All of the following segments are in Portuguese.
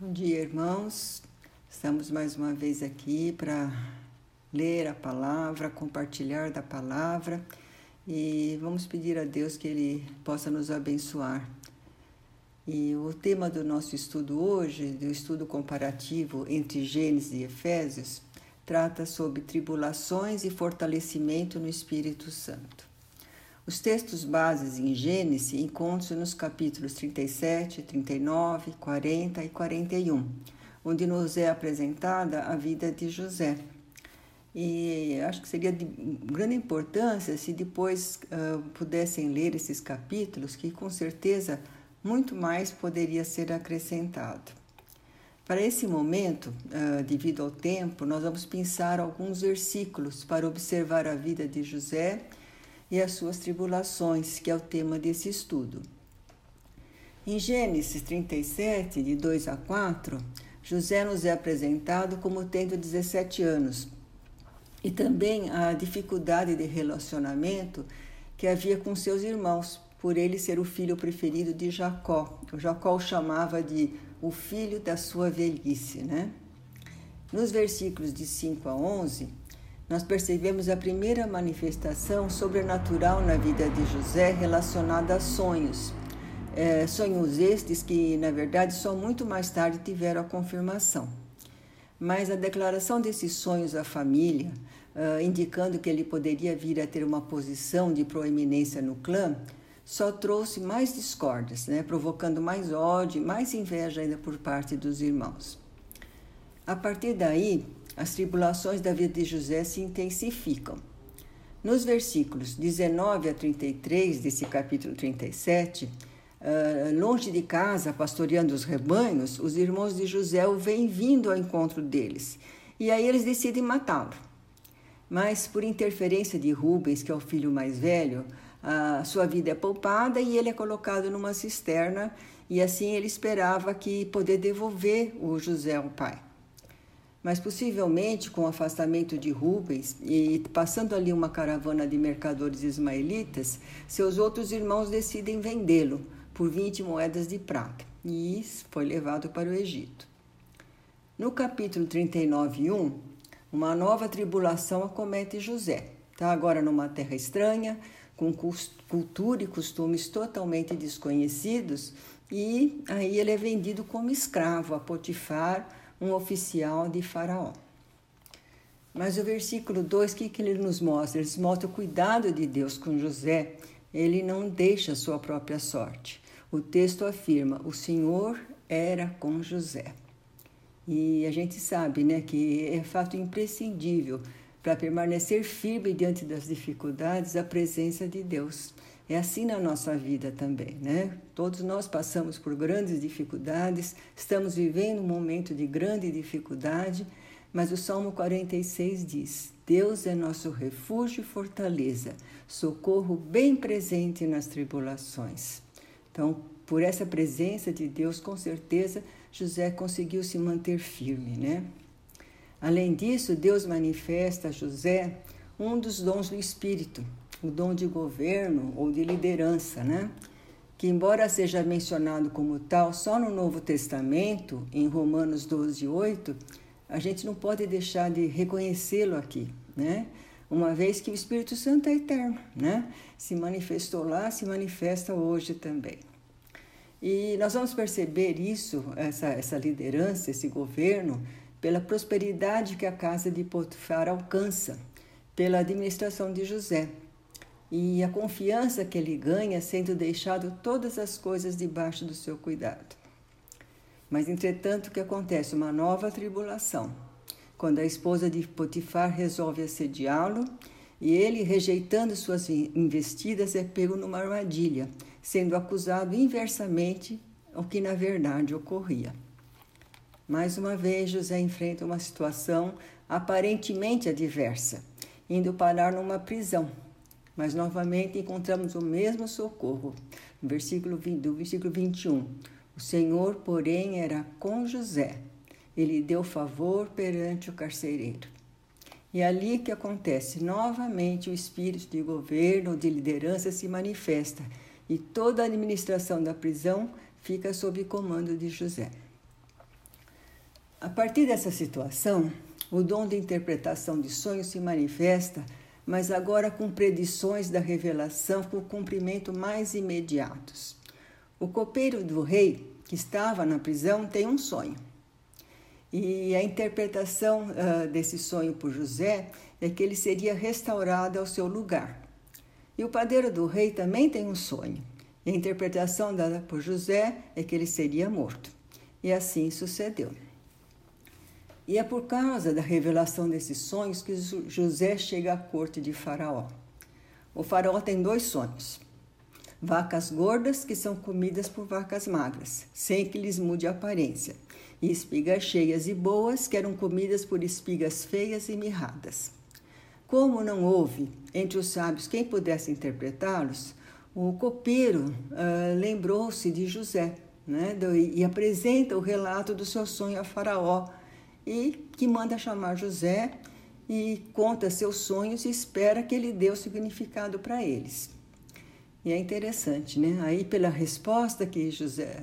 Bom dia, irmãos. Estamos mais uma vez aqui para ler a palavra, compartilhar da palavra e vamos pedir a Deus que Ele possa nos abençoar. E o tema do nosso estudo hoje, do estudo comparativo entre Gênesis e Efésios, trata sobre tribulações e fortalecimento no Espírito Santo. Os textos bases em Gênesis encontram-se nos capítulos 37, 39, 40 e 41, onde nos é apresentada a vida de José. E acho que seria de grande importância se depois uh, pudessem ler esses capítulos, que com certeza muito mais poderia ser acrescentado. Para esse momento, uh, devido ao tempo, nós vamos pensar alguns versículos para observar a vida de José e as suas tribulações, que é o tema desse estudo. Em Gênesis 37, de 2 a 4, José nos é apresentado como tendo 17 anos e também a dificuldade de relacionamento que havia com seus irmãos, por ele ser o filho preferido de Jacó. O Jacó o chamava de o filho da sua velhice, né? Nos versículos de 5 a 11, nós percebemos a primeira manifestação sobrenatural na vida de José relacionada a sonhos. É, sonhos estes que, na verdade, só muito mais tarde tiveram a confirmação. Mas a declaração desses sonhos à família, uh, indicando que ele poderia vir a ter uma posição de proeminência no clã, só trouxe mais discórdias, né, provocando mais ódio mais inveja ainda por parte dos irmãos. A partir daí, as tribulações da vida de José se intensificam. Nos versículos 19 a 33 desse capítulo 37, uh, ah, longe de casa, pastoreando os rebanhos, os irmãos de José o vêm vindo ao encontro deles. E aí eles decidem matá-lo. Mas por interferência de Rubens, que é o filho mais velho, a sua vida é poupada e ele é colocado numa cisterna, e assim ele esperava que poder devolver o José ao pai mas possivelmente com o afastamento de Rubens e passando ali uma caravana de mercadores ismaelitas, seus outros irmãos decidem vendê-lo por 20 moedas de prata e foi levado para o Egito. No capítulo 39, 1, uma nova tribulação acomete José. Está agora numa terra estranha, com cultura e costumes totalmente desconhecidos, e aí ele é vendido como escravo a Potifar, um oficial de Faraó. Mas o versículo 2, o que, que ele nos mostra? Ele mostra o cuidado de Deus com José. Ele não deixa sua própria sorte. O texto afirma: o Senhor era com José. E a gente sabe né, que é fato imprescindível para permanecer firme diante das dificuldades a presença de Deus. É assim na nossa vida também, né? Todos nós passamos por grandes dificuldades, estamos vivendo um momento de grande dificuldade, mas o Salmo 46 diz: Deus é nosso refúgio e fortaleza, socorro bem presente nas tribulações. Então, por essa presença de Deus, com certeza, José conseguiu se manter firme, né? Além disso, Deus manifesta a José um dos dons do Espírito, o dom de governo ou de liderança, né? que, embora seja mencionado como tal só no Novo Testamento, em Romanos 12, 8, a gente não pode deixar de reconhecê-lo aqui, né? uma vez que o Espírito Santo é eterno, né? se manifestou lá, se manifesta hoje também. E nós vamos perceber isso, essa, essa liderança, esse governo, pela prosperidade que a casa de Potifar alcança, pela administração de José e a confiança que ele ganha sendo deixado todas as coisas debaixo do seu cuidado. Mas, entretanto, que acontece? Uma nova tribulação. Quando a esposa de Potifar resolve assediá-lo e ele, rejeitando suas investidas, é pego numa armadilha, sendo acusado inversamente ao que na verdade ocorria. Mais uma vez, José enfrenta uma situação aparentemente adversa, indo parar numa prisão mas novamente encontramos o mesmo socorro. No versículo 20, do versículo 21. O Senhor, porém, era com José. Ele deu favor perante o carcereiro. E ali que acontece novamente o espírito de governo, de liderança se manifesta e toda a administração da prisão fica sob comando de José. A partir dessa situação, o dom de interpretação de sonhos se manifesta, mas agora com predições da revelação com cumprimento mais imediatos. O copeiro do rei, que estava na prisão, tem um sonho. E a interpretação uh, desse sonho por José é que ele seria restaurado ao seu lugar. E o padeiro do rei também tem um sonho. E a interpretação dada por José é que ele seria morto. E assim sucedeu. E é por causa da revelação desses sonhos que José chega à corte de Faraó. O Faraó tem dois sonhos: vacas gordas que são comidas por vacas magras, sem que lhes mude a aparência, e espigas cheias e boas que eram comidas por espigas feias e mirradas. Como não houve entre os sábios quem pudesse interpretá-los, o copeiro uh, lembrou-se de José né, e apresenta o relato do seu sonho a Faraó e que manda chamar José e conta seus sonhos e espera que ele dê o significado para eles. E é interessante, né? Aí pela resposta que José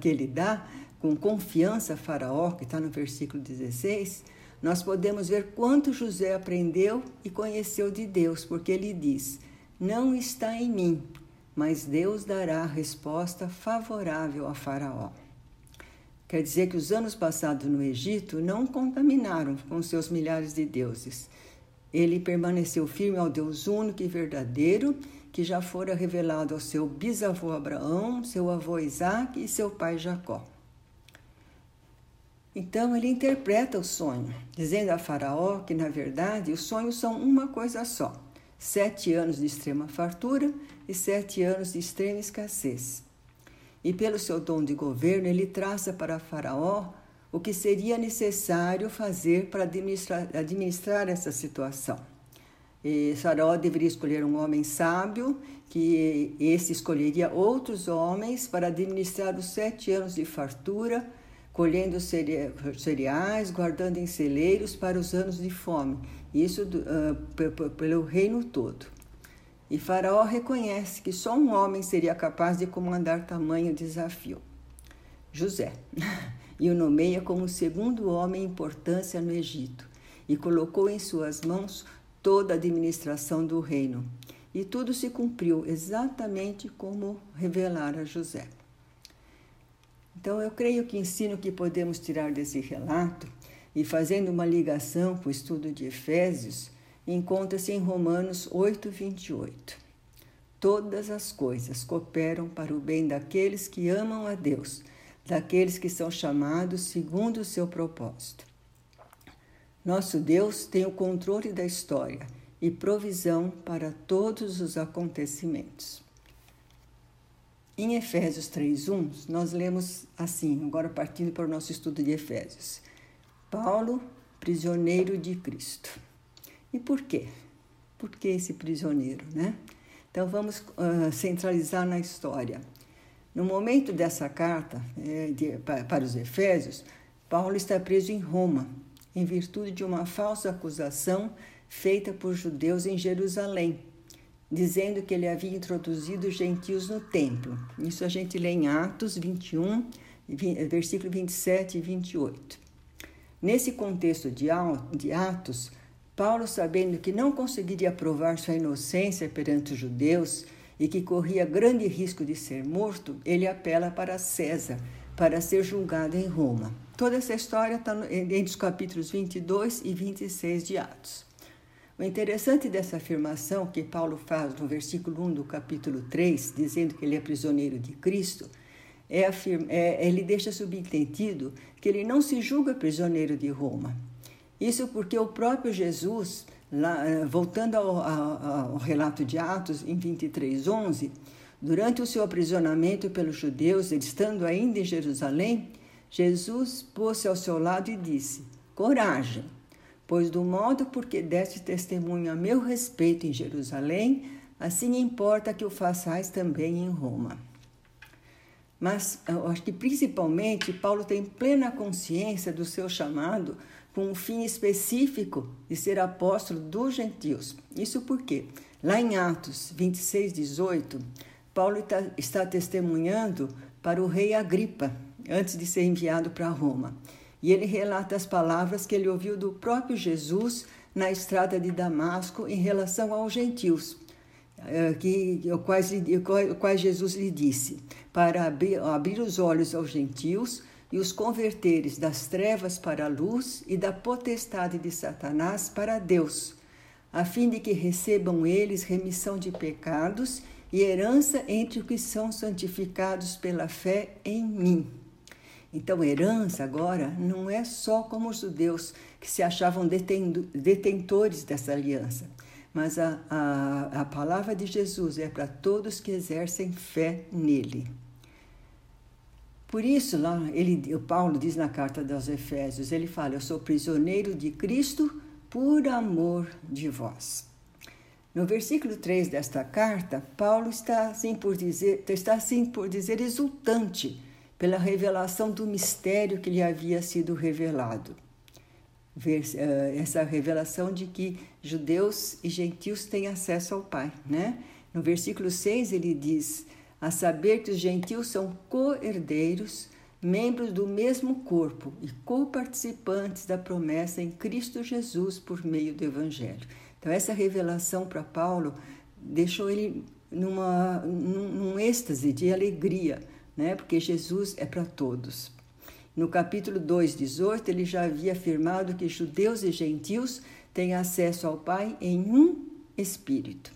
que ele dá com confiança a Faraó, que está no versículo 16, nós podemos ver quanto José aprendeu e conheceu de Deus, porque ele diz: Não está em mim, mas Deus dará a resposta favorável a Faraó. Quer dizer que os anos passados no Egito não contaminaram com seus milhares de deuses. Ele permaneceu firme ao Deus único e verdadeiro, que já fora revelado ao seu bisavô Abraão, seu avô Isaac e seu pai Jacó. Então ele interpreta o sonho, dizendo a Faraó que, na verdade, os sonhos são uma coisa só: sete anos de extrema fartura e sete anos de extrema escassez e pelo seu dom de governo ele traça para Faraó o que seria necessário fazer para administrar, administrar essa situação. E Faraó deveria escolher um homem sábio, que esse escolheria outros homens para administrar os sete anos de fartura, colhendo cereais, guardando em celeiros para os anos de fome. Isso uh, pelo reino todo. E Faraó reconhece que só um homem seria capaz de comandar tamanho desafio: José. E o nomeia como o segundo homem em importância no Egito, e colocou em suas mãos toda a administração do reino. E tudo se cumpriu exatamente como revelara José. Então, eu creio que o ensino que podemos tirar desse relato, e fazendo uma ligação com o estudo de Efésios, encontra-se em Romanos 8, 28. Todas as coisas cooperam para o bem daqueles que amam a Deus, daqueles que são chamados segundo o seu propósito. Nosso Deus tem o controle da história e provisão para todos os acontecimentos. Em Efésios 3:1, nós lemos assim, agora partindo para o nosso estudo de Efésios. Paulo, prisioneiro de Cristo. E por quê? Por que esse prisioneiro, né? Então vamos uh, centralizar na história. No momento dessa carta é, de, para, os Efésios, Paulo está preso em Roma, em virtude de uma falsa acusação feita por judeus em Jerusalém, dizendo que ele havia introduzido gentios no templo. Isso a gente lê em Atos 21, versículo 27 e 28. Nesse contexto de Atos, Paulo, sabendo que não conseguiria provar sua inocência perante os judeus e que corria grande risco de ser morto, ele apela para César para ser julgado em Roma. Toda essa história está entre os capítulos 22 e 26 de Atos. O interessante dessa afirmação que Paulo faz no versículo 1 do capítulo 3, dizendo que ele é prisioneiro de Cristo, é, é ele deixa subentendido que ele não se julga prisioneiro de Roma, isso porque o próprio Jesus, lá, eh, voltando ao, ao, relato de Atos, em 23, 11, durante o seu aprisionamento pelos judeus, ele estando ainda em Jerusalém, Jesus pôs-se ao seu lado e disse: Coragem, pois do modo porque deste testemunho a meu respeito em Jerusalém, assim importa que o façais também em Roma. Mas eu acho que principalmente Paulo tem plena consciência do seu chamado com um fim específico de ser apóstolo dos gentios. Isso porque, lá em Atos 26, 18, Paulo está testemunhando para o rei Agripa, antes de ser enviado para Roma. e ele relata as palavras que ele ouviu do próprio Jesus na estrada de Damasco em relação aos gentios, eh, que, quais, quais Jesus lhe disse, para abrir, abrir os olhos aos gentios e os converteres das trevas para a luz e da potestade de Satanás para Deus, a fim de que recebam eles remissão de pecados e herança entre os que são santificados pela fé em mim. Então, herança agora não é só como os judeus que se achavam detentores dessa aliança, mas a, a, a palavra de Jesus é para todos que exercem fé nele. Por isso, lá, ele, o Paulo diz na carta dos Efésios, ele fala: Eu sou prisioneiro de Cristo por amor de vós. No versículo 3 desta carta, Paulo está assim por dizer, está assim por dizer exultante pela revelação do mistério que lhe havia sido revelado. Eh, essa revelação de que judeus e gentios têm acesso ao Pai, né? No versículo 6 ele diz: a saber que os gentios são co-herdeiros, membros do mesmo corpo e co-participantes da promessa em Cristo Jesus por meio do Evangelho. Então, essa revelação para Paulo deixou ele numa, num, num êxtase de alegria né? porque Jesus é para todos. No capítulo 2, 18, ele já havia afirmado que judeus e gentios têm acesso ao Pai em um Espírito.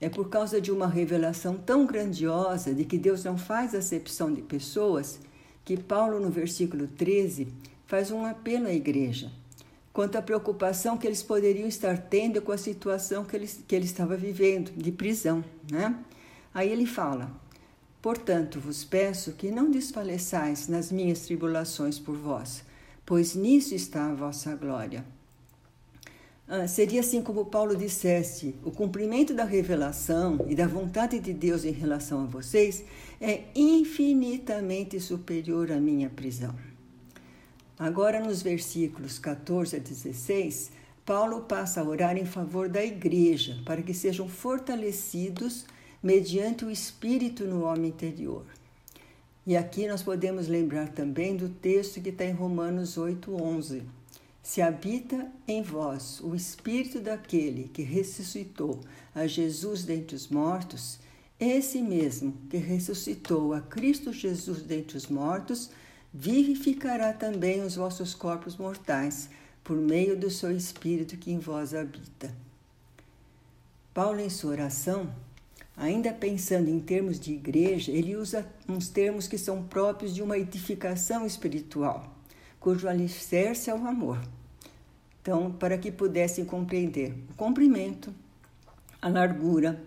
É por causa de uma revelação tão grandiosa de que Deus não faz acepção de pessoas que Paulo, no versículo 13, faz um apelo à igreja quanto à preocupação que eles poderiam estar tendo com a situação que ele, que ele estava vivendo, de prisão. Né? Aí ele fala: Portanto, vos peço que não desfaleçais nas minhas tribulações por vós, pois nisso está a vossa glória. Ah, seria assim como Paulo dissesse: o cumprimento da revelação e da vontade de Deus em relação a vocês é infinitamente superior à minha prisão. Agora, nos versículos 14 a 16, Paulo passa a orar em favor da igreja, para que sejam fortalecidos mediante o Espírito no homem interior. E aqui nós podemos lembrar também do texto que está em Romanos 8,11. Se habita em vós o Espírito daquele que ressuscitou a Jesus dentre os mortos, esse mesmo que ressuscitou a Cristo Jesus dentre os mortos, vivificará também os vossos corpos mortais, por meio do seu Espírito que em vós habita. Paulo, em sua oração, Ainda pensando em termos de igreja, ele usa uns termos que são próprios de uma edificação espiritual, cujo alicerce é o amor. Então, para que pudessem compreender o comprimento, a largura,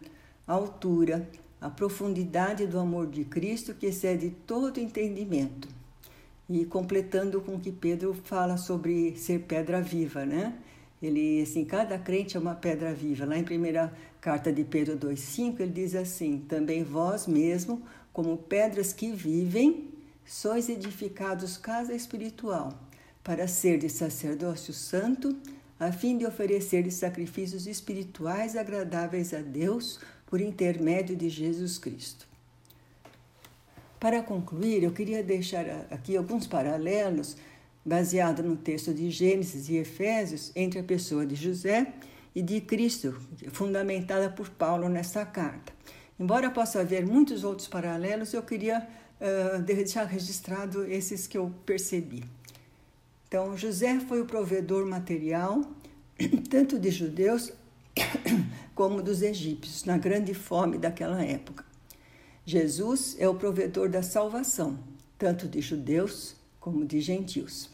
a altura, a profundidade do amor de Cristo que excede todo entendimento. E completando com o que Pedro fala sobre ser pedra viva, né? Ele, assim, cada crente é uma pedra viva. Lá em primeira carta de Pedro 2,5, ele diz assim: Também vós mesmo, como pedras que vivem, sois edificados casa espiritual, para ser de sacerdócio santo, a fim de oferecer sacrifícios espirituais agradáveis a Deus por intermédio de Jesus Cristo. Para concluir, eu queria deixar aqui alguns paralelos baseado no texto de Gênesis e Efésios entre a pessoa de José e de Cristo, fundamentada por Paulo nessa carta. Embora possa haver muitos outros paralelos, eu queria uh, deixar registrado esses que eu percebi. Então, José foi o provedor material, tanto de judeus como dos egípcios, na grande fome daquela época. Jesus é o provedor da salvação, tanto de judeus como de gentios.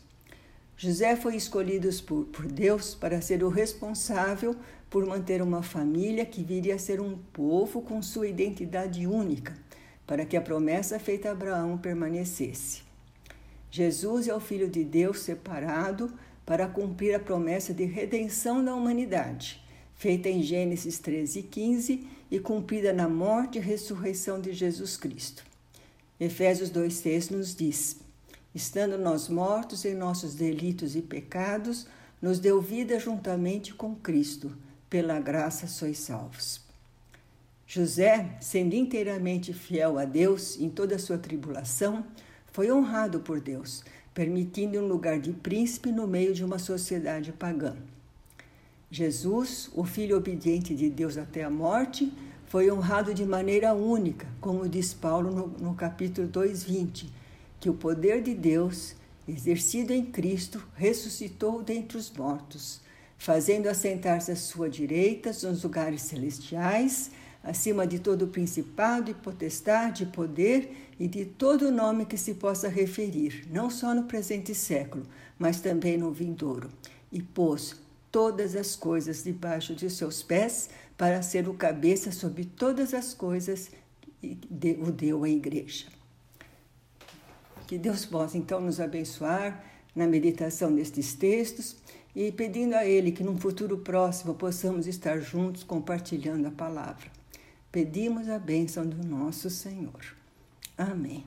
José foi escolhido por, por Deus para ser o responsável por manter uma família que viria a ser um povo com sua identidade única, para que a promessa feita a Abraão permanecesse. Jesus é o Filho de Deus separado para cumprir a promessa de redenção da humanidade, feita em Gênesis 13 e 15 e cumprida na morte e ressurreição de Jesus Cristo. Efésios 2,6 nos diz: estando nós mortos em nossos delitos e pecados, nos deu vida juntamente com Cristo. Pela graça sois salvos. José, sendo inteiramente fiel a Deus em toda a sua tribulação, foi honrado por Deus, permitindo um lugar de príncipe no meio de uma sociedade pagã. Jesus, o Filho obediente de Deus até a morte, foi honrado de maneira única, como diz Paulo no, no capítulo 2,20, que o poder de Deus, exercido em Cristo, ressuscitou dentre os mortos, fazendo assentar-se à sua direita nos lugares celestiais, acima de todo principado e potestade, poder e de todo nome que se possa referir, não só no presente século, mas também no vindouro, e pôs todas as coisas debaixo de seus pés, para ser o cabeça sobre todas as coisas e o deu à igreja. Que Deus possa então nos abençoar na meditação destes textos e pedindo a Ele que num futuro próximo possamos estar juntos compartilhando a palavra. Pedimos a bênção do nosso Senhor. Amém.